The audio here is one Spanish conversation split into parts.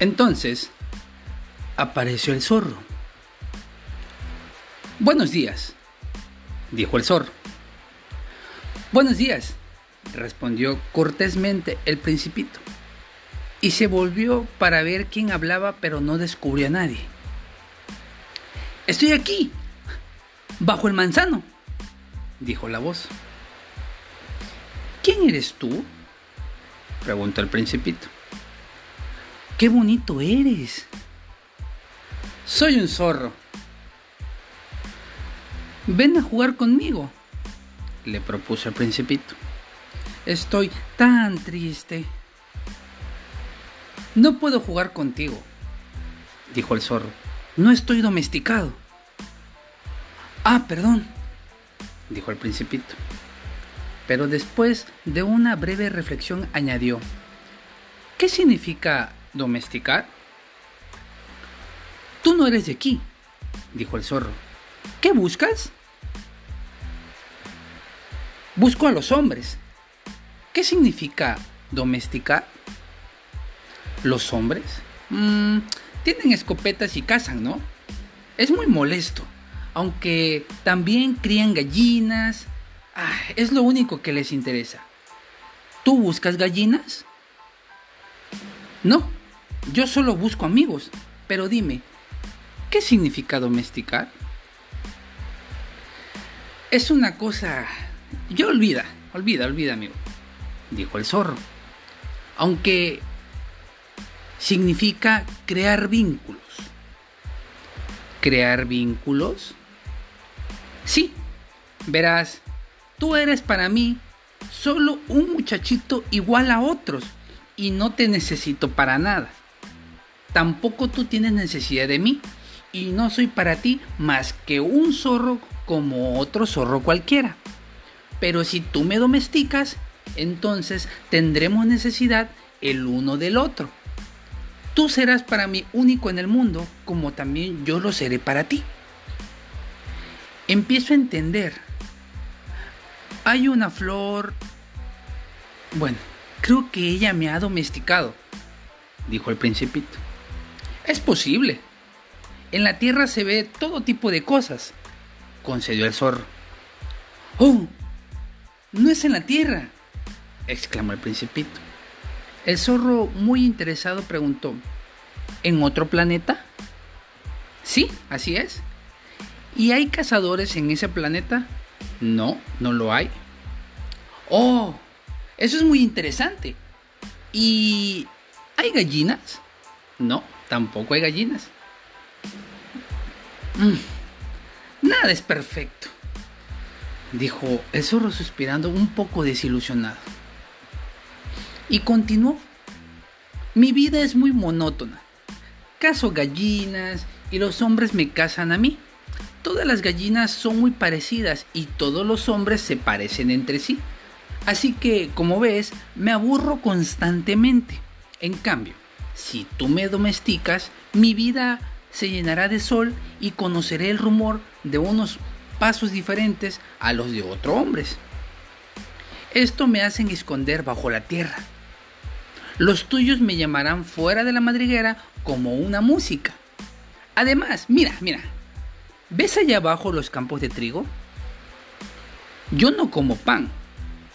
Entonces, apareció el zorro. Buenos días, dijo el zorro. Buenos días, respondió cortésmente el principito. Y se volvió para ver quién hablaba, pero no descubrió a nadie. Estoy aquí, bajo el manzano, dijo la voz. ¿Quién eres tú? preguntó el principito. ¡Qué bonito eres! Soy un zorro. Ven a jugar conmigo, le propuso el principito. Estoy tan triste. No puedo jugar contigo, dijo el zorro. No estoy domesticado. Ah, perdón, dijo el principito. Pero después de una breve reflexión añadió, ¿qué significa domesticar? Tú no eres de aquí, dijo el zorro. ¿Qué buscas? Busco a los hombres. ¿Qué significa domesticar? Los hombres mm, tienen escopetas y cazan, ¿no? Es muy molesto, aunque también crían gallinas. Ah, es lo único que les interesa. ¿Tú buscas gallinas? No, yo solo busco amigos. Pero dime, ¿qué significa domesticar? Es una cosa... Yo olvida, olvida, olvida, amigo dijo el zorro. Aunque significa crear vínculos. ¿Crear vínculos? Sí, verás, tú eres para mí solo un muchachito igual a otros y no te necesito para nada. Tampoco tú tienes necesidad de mí y no soy para ti más que un zorro como otro zorro cualquiera. Pero si tú me domesticas, entonces tendremos necesidad el uno del otro. Tú serás para mí único en el mundo, como también yo lo seré para ti. Empiezo a entender. Hay una flor... Bueno, creo que ella me ha domesticado, dijo el principito. Es posible. En la tierra se ve todo tipo de cosas, concedió el zorro. Oh, no es en la tierra, exclamó el principito. El zorro, muy interesado, preguntó, ¿En otro planeta? Sí, así es. ¿Y hay cazadores en ese planeta? No, no lo hay. Oh, eso es muy interesante. ¿Y hay gallinas? No, tampoco hay gallinas. Mm, nada es perfecto, dijo el zorro suspirando un poco desilusionado. Y continuó. Mi vida es muy monótona. Caso gallinas y los hombres me casan a mí. Todas las gallinas son muy parecidas y todos los hombres se parecen entre sí. Así que, como ves, me aburro constantemente. En cambio, si tú me domesticas, mi vida se llenará de sol y conoceré el rumor de unos pasos diferentes a los de otros hombres. Esto me hacen esconder bajo la tierra los tuyos me llamarán fuera de la madriguera como una música. Además, mira, mira, ¿ves allá abajo los campos de trigo? Yo no como pan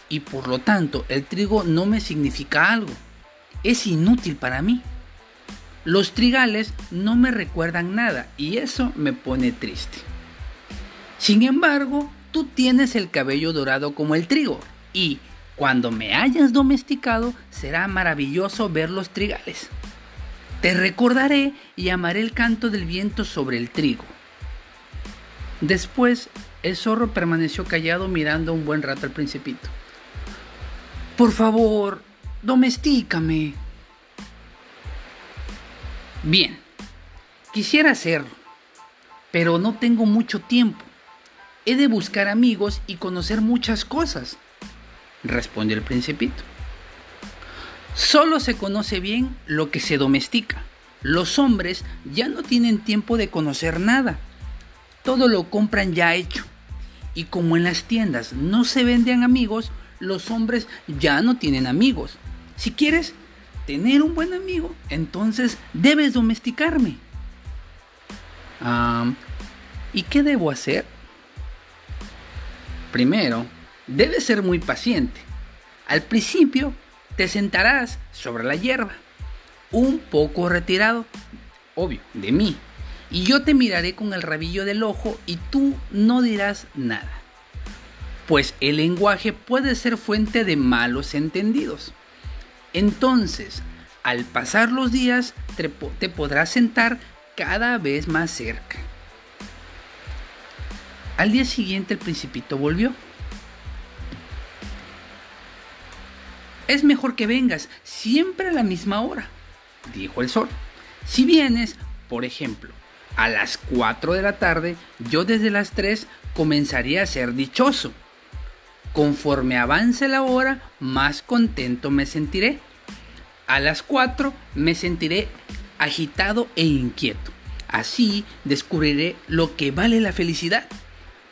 y por lo tanto el trigo no me significa algo. Es inútil para mí. Los trigales no me recuerdan nada y eso me pone triste. Sin embargo, tú tienes el cabello dorado como el trigo y cuando me hayas domesticado, será maravilloso ver los trigales. Te recordaré y amaré el canto del viento sobre el trigo. Después, el zorro permaneció callado mirando un buen rato al principito. Por favor, domestícame. Bien, quisiera hacerlo, pero no tengo mucho tiempo. He de buscar amigos y conocer muchas cosas respondió el principito. Solo se conoce bien lo que se domestica. Los hombres ya no tienen tiempo de conocer nada. Todo lo compran ya hecho. Y como en las tiendas no se venden amigos, los hombres ya no tienen amigos. Si quieres, tener un buen amigo, entonces debes domesticarme. ¿Y qué debo hacer? Primero, debes ser muy paciente. Al principio, te sentarás sobre la hierba, un poco retirado, obvio, de mí, y yo te miraré con el rabillo del ojo y tú no dirás nada. Pues el lenguaje puede ser fuente de malos entendidos. Entonces, al pasar los días, te, podrás sentar cada vez más cerca. Al día siguiente el principito volvió. Es mejor que vengas siempre a la misma hora, dijo el sol. Si vienes, por ejemplo, a las 4 de la tarde, yo desde las 3 comenzaría a ser dichoso. Conforme avance la hora, más contento me sentiré. A las 4 me sentiré agitado e inquieto. Así descubriré lo que vale la felicidad.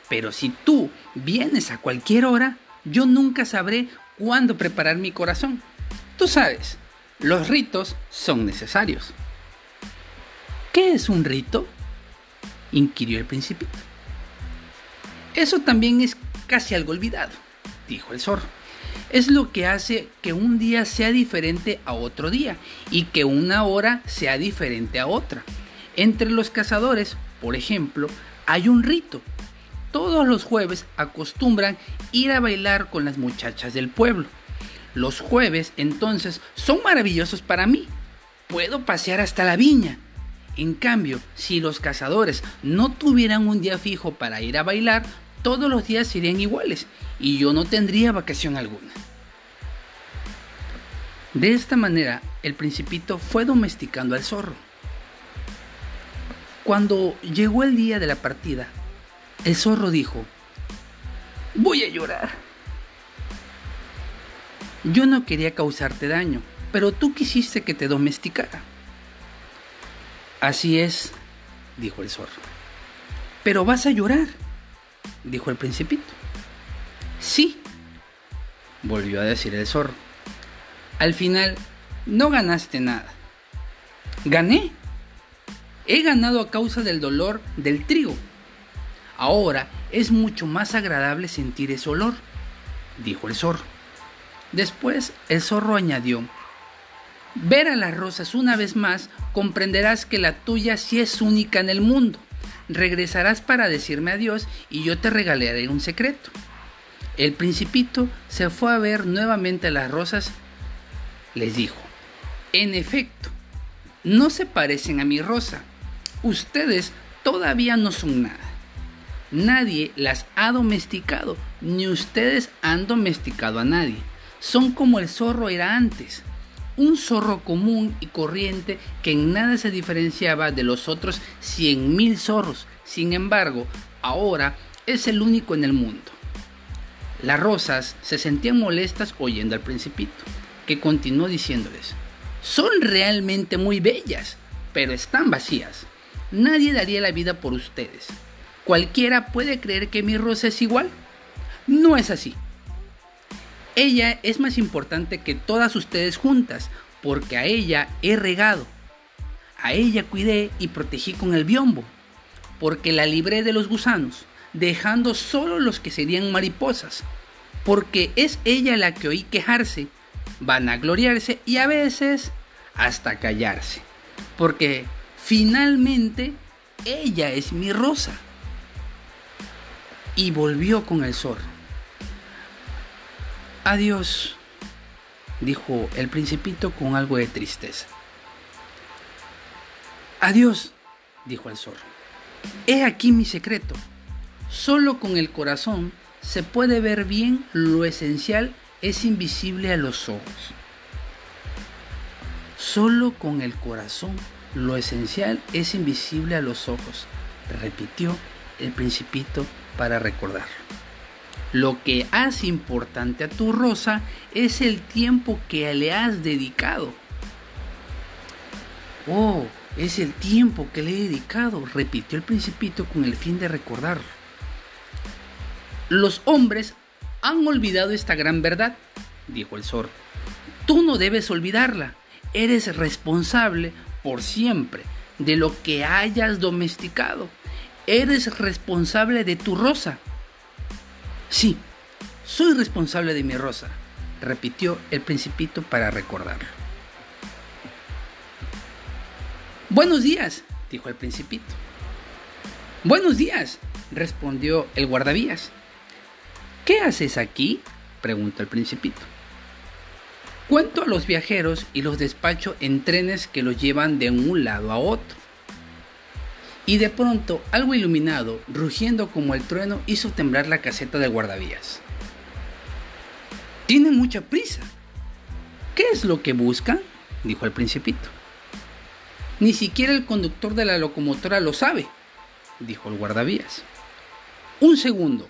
Pero si tú vienes a cualquier hora, yo nunca sabré cuándo preparar mi corazón. Tú sabes, los ritos son necesarios. ¿Qué es un rito? inquirió el principito. Eso también es casi algo olvidado, dijo el zorro. Es lo que hace que un día sea diferente a otro día y que una hora sea diferente a otra. Entre los cazadores, por ejemplo, hay un rito. Todos los jueves acostumbran ir a bailar con las muchachas del pueblo. Los jueves entonces son maravillosos para mí. Puedo pasear hasta la viña, en cambio, si los cazadores no tuvieran un día fijo para ir a bailar, todos los días serían iguales y yo no tendría vacación alguna. De esta manera, el principito fue domesticando al zorro. Cuando llegó el día de la partida, el zorro dijo, voy a llorar. Yo no quería causarte daño, pero tú quisiste que te domesticara. Así es, dijo el zorro. Pero vas a llorar, dijo el principito. Sí, volvió a decir el zorro. Al final, no ganaste nada. Gané. He ganado a causa del dolor del trigo. Ahora es mucho más agradable sentir ese olor, dijo el zorro. Después el zorro añadió, ver a las rosas una vez más, comprenderás que la tuya sí es única en el mundo. Regresarás para decirme adiós y yo te regalaré un secreto. El principito se fue a ver nuevamente a las rosas. Les dijo, en efecto, no se parecen a mi rosa. Ustedes todavía no son nada. Nadie las ha domesticado, ni ustedes han domesticado a nadie. Son como el zorro era antes un zorro común y corriente que en nada se diferenciaba de los otros 100.000 zorros. Sin embargo, ahora es el único en el mundo. Las rosas se sentían molestas oyendo al principito, que continuó diciéndoles, son realmente muy bellas, pero están vacías. Nadie daría la vida por ustedes. ¿Cualquiera puede creer que mi rosa es igual? No es así. Ella es más importante que todas ustedes juntas, porque a ella he regado. A ella cuidé y protegí con el biombo, porque la libré de los gusanos, dejando solo los que serían mariposas, porque es ella la que oí quejarse, vanagloriarse y a veces hasta callarse, porque finalmente ella es mi rosa. Y volvió con el zorro. Adiós, dijo el principito con algo de tristeza. Adiós, dijo el zorro. He aquí mi secreto. Solo con el corazón se puede ver bien lo esencial es invisible a los ojos. Solo con el corazón lo esencial es invisible a los ojos, repitió el principito para recordarlo. Lo que hace importante a tu rosa es el tiempo que le has dedicado. Oh, es el tiempo que le he dedicado, repitió el principito con el fin de recordarlo. Los hombres han olvidado esta gran verdad, dijo el zorro. Tú no debes olvidarla. eres responsable por siempre de lo que hayas domesticado. Eres responsable de tu rosa. Sí, soy responsable de mi rosa, repitió el principito para recordarlo. Buenos días, dijo el principito. Buenos días, respondió el guardavías. ¿Qué haces aquí? preguntó el principito. Cuento a los viajeros y los despacho en trenes que los llevan de un lado a otro. Y de pronto, algo iluminado, rugiendo como el trueno, hizo temblar la caseta de guardavías. Tienen mucha prisa. ¿Qué es lo que buscan? dijo el principito. Ni siquiera el conductor de la locomotora lo sabe, dijo el guardavías. Un segundo.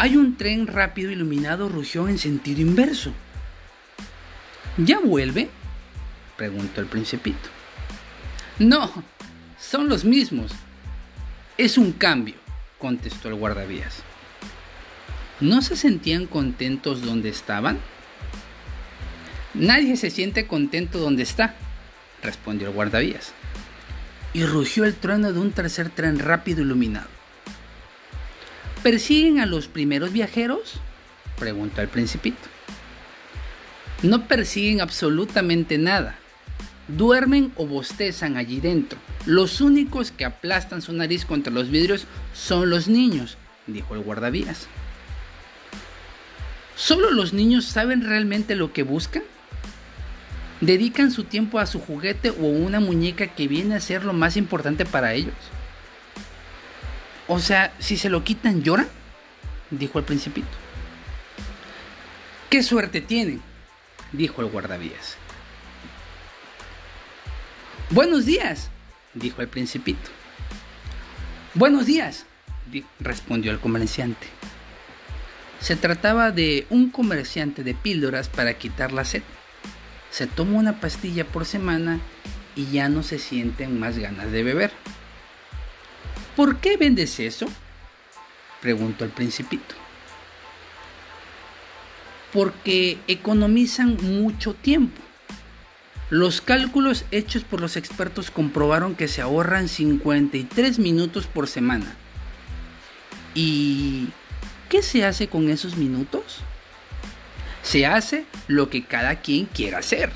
Hay un tren rápido iluminado rugió en sentido inverso. ¿Ya vuelve? preguntó el principito. No, son los mismos. Es un cambio, contestó el guardavías. ¿No se sentían contentos donde estaban? Nadie se siente contento donde está, respondió el guardavías. Y rugió el trueno de un tercer tren rápido iluminado. ¿Persiguen a los primeros viajeros? preguntó el principito. No persiguen absolutamente nada. Duermen o bostezan allí dentro. Los únicos que aplastan su nariz contra los vidrios son los niños, dijo el guardavías. ¿Solo los niños saben realmente lo que buscan? dedican su tiempo a su juguete o una muñeca que viene a ser lo más importante para ellos. O sea, si se lo quitan, lloran, dijo el principito. ¡Qué suerte tienen! dijo el guardavías. Buenos días, dijo el principito. Buenos días, respondió el comerciante. Se trataba de un comerciante de píldoras para quitar la sed se toma una pastilla por semana y ya no se sienten más ganas de beber. ¿Por qué vendes eso? preguntó el principito. Porque economizan mucho tiempo. Los cálculos hechos por los expertos comprobaron que se ahorran 53 minutos por semana. ¿Y qué se hace con esos minutos? Se hace lo que cada quien quiera hacer.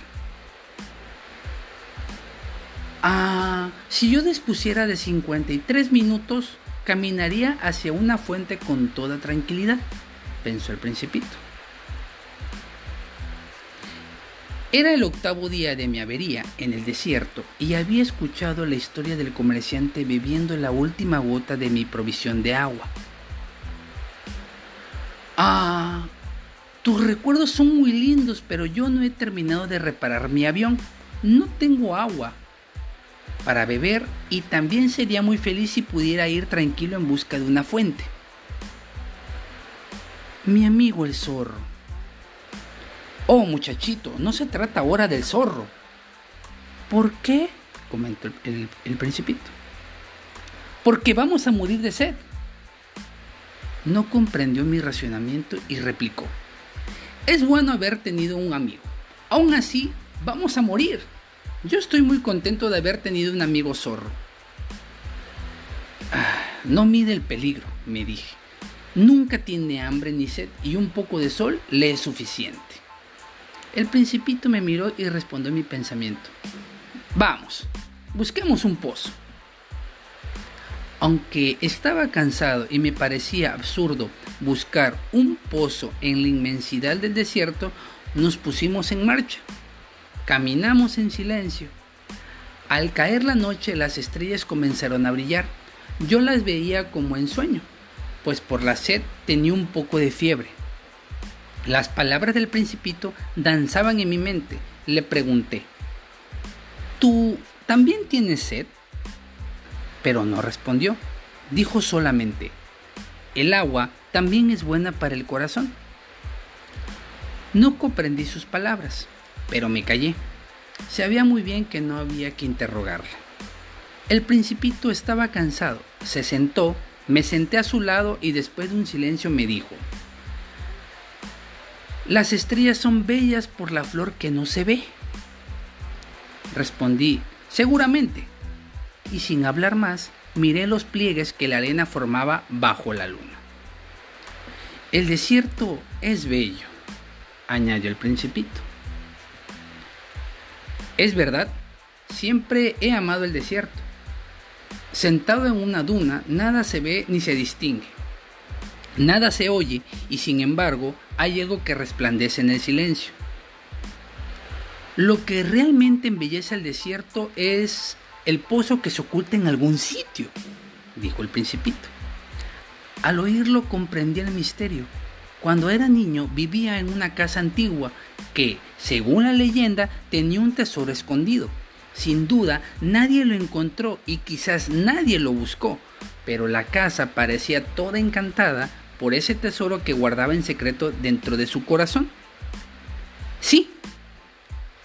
Ah, si yo dispusiera de 53 minutos, caminaría hacia una fuente con toda tranquilidad, pensó el principito. Era el octavo día de mi avería en el desierto y había escuchado la historia del comerciante bebiendo la última gota de mi provisión de agua. Ah, tus recuerdos son muy lindos, pero yo no he terminado de reparar mi avión. No tengo agua para beber y también sería muy feliz si pudiera ir tranquilo en busca de una fuente. Mi amigo el zorro. Oh, muchachito, no se trata ahora del zorro. ¿Por qué? comentó el, principito. Porque vamos a morir de sed. No comprendió mi racionamiento y replicó. Es bueno haber tenido un amigo. Aún así, vamos a morir. Yo estoy muy contento de haber tenido un amigo zorro. Ah, no mide el peligro, me dije. Nunca tiene hambre ni sed y un poco de sol le es suficiente. El principito me miró y respondió mi pensamiento. Vamos, busquemos un pozo. Aunque estaba cansado y me parecía absurdo buscar un pozo en la inmensidad del desierto, nos pusimos en marcha. Caminamos en silencio. Al caer la noche las estrellas comenzaron a brillar. Yo las veía como en sueño, pues por la sed tenía un poco de fiebre. Las palabras del principito danzaban en mi mente. Le pregunté, ¿tú también tienes sed? pero no respondió. Dijo solamente, el agua también es buena para el corazón. No comprendí sus palabras, pero me callé. Sabía muy bien que no había que interrogarla. El principito estaba cansado, se sentó, me senté a su lado y después de un silencio me dijo, Las estrellas son bellas por la flor que no se ve. Respondí, seguramente. Y sin hablar más, miré los pliegues que la arena formaba bajo la luna. El desierto es bello, añadió el principito. Es verdad, siempre he amado el desierto. Sentado en una duna, nada se ve ni se distingue. Nada se oye y sin embargo hay algo que resplandece en el silencio. Lo que realmente embellece el desierto es el pozo que se oculta en algún sitio, dijo el principito. Al oírlo comprendí el misterio. Cuando era niño vivía en una casa antigua que, según la leyenda, tenía un tesoro escondido. Sin duda, nadie lo encontró y quizás nadie lo buscó, pero la casa parecía toda encantada por ese tesoro que guardaba en secreto dentro de su corazón. Sí,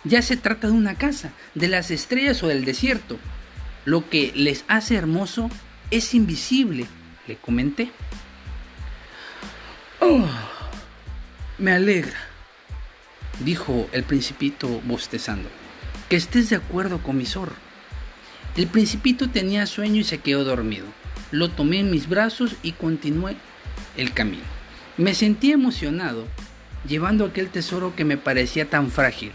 ya se trata de una casa, de las estrellas o del desierto. Lo que les hace hermoso es invisible, le comenté. Oh, me alegra, dijo el principito bostezando, que estés de acuerdo con mi zorro. El principito tenía sueño y se quedó dormido. Lo tomé en mis brazos y continué el camino. Me sentí emocionado llevando aquel tesoro que me parecía tan frágil.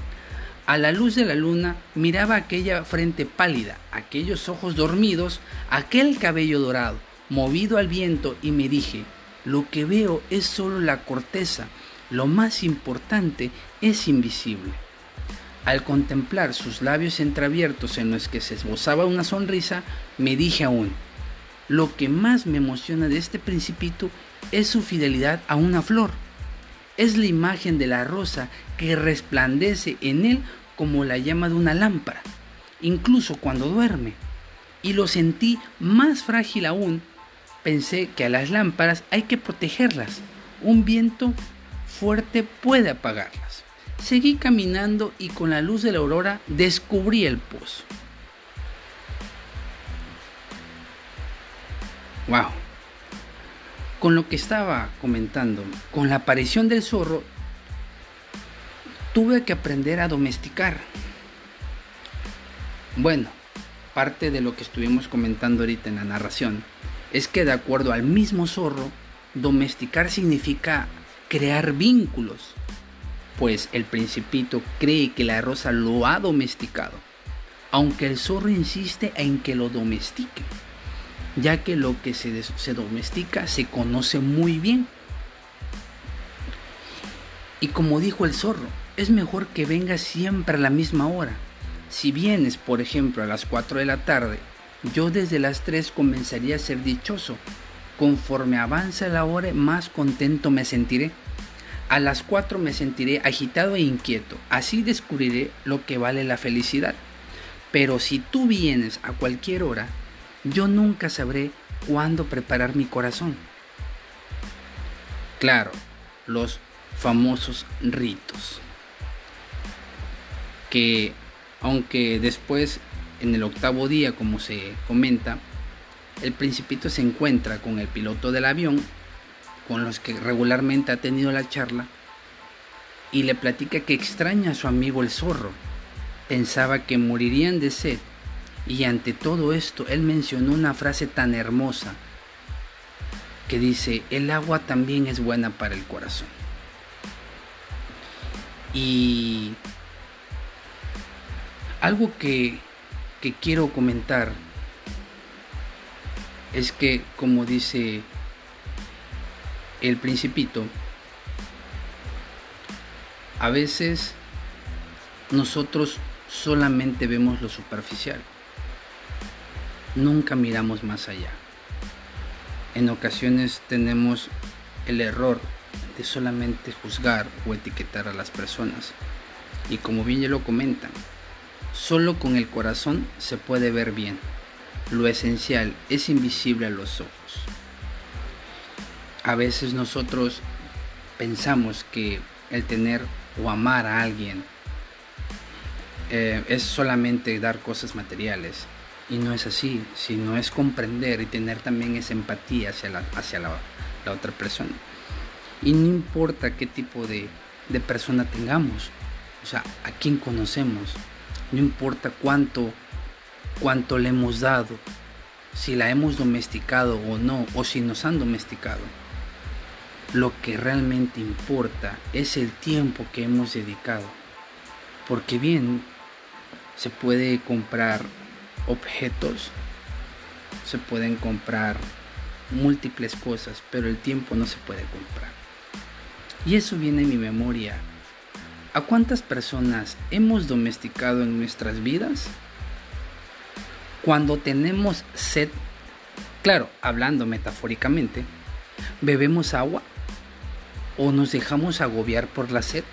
A la luz de la luna miraba aquella frente pálida, aquellos ojos dormidos, aquel cabello dorado, movido al viento y me dije, lo que veo es solo la corteza, lo más importante es invisible. Al contemplar sus labios entreabiertos en los que se esbozaba una sonrisa, me dije aún, lo que más me emociona de este principito es su fidelidad a una flor. Es la imagen de la rosa que resplandece en él como la llama de una lámpara, incluso cuando duerme. Y lo sentí más frágil aún. Pensé que a las lámparas hay que protegerlas. Un viento fuerte puede apagarlas. Seguí caminando y con la luz de la aurora descubrí el pozo. Wow con lo que estaba comentando, con la aparición del zorro, tuve que aprender a domesticar. Bueno, parte de lo que estuvimos comentando ahorita en la narración es que de acuerdo al mismo zorro, domesticar significa crear vínculos, pues el principito cree que la rosa lo ha domesticado, aunque el zorro insiste en que lo domestique ya que lo que se, domestica se conoce muy bien. Y como dijo el zorro, es mejor que vengas siempre a la misma hora. Si vienes, por ejemplo, a las 4 de la tarde, yo desde las 3 comenzaría a ser dichoso. Conforme avance la hora, más contento me sentiré. A las 4 me sentiré agitado e inquieto. Así descubriré lo que vale la felicidad. Pero si tú vienes a cualquier hora, yo nunca sabré cuándo preparar mi corazón. Claro, los famosos ritos. Que aunque después, en el octavo día, como se comenta, el principito se encuentra con el piloto del avión, con los que regularmente ha tenido la charla, y le platica que extraña a su amigo el zorro. Pensaba que morirían de sed y ante todo esto, él mencionó una frase tan hermosa que dice, el agua también es buena para el corazón. Y algo que, que quiero comentar es que, como dice el principito, a veces nosotros solamente vemos lo superficial nunca miramos más allá. En ocasiones tenemos el error de solamente juzgar o etiquetar a las personas. Y como bien ya lo comentan, solo con el corazón se puede ver bien. Lo esencial es invisible a los ojos. A veces nosotros pensamos que el tener o amar a alguien eh, es solamente dar cosas materiales y no es así, sino es comprender y tener también esa empatía hacia la, hacia la, otra persona. Y no importa qué tipo de de persona tengamos, o sea, a quién conocemos, no importa cuánto, cuánto le hemos dado, si la hemos domesticado o no, o si nos han domesticado. Lo que realmente importa es el tiempo que hemos dedicado. Porque bien, se puede comprar objetos, se pueden comprar múltiples cosas, pero el tiempo no se puede comprar. Y eso viene en mi memoria. ¿A cuántas personas hemos domesticado en nuestras vidas? Cuando tenemos sed, claro, hablando metafóricamente, ¿bebemos agua? ¿O nos dejamos agobiar por la sed?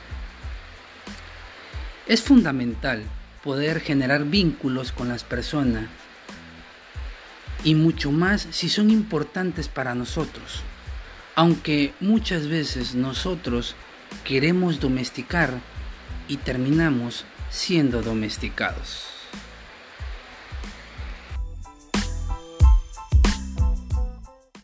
Es fundamental poder generar vínculos con las personas y mucho más si son importantes para nosotros. Aunque muchas veces nosotros queremos domesticar y terminamos siendo domesticados.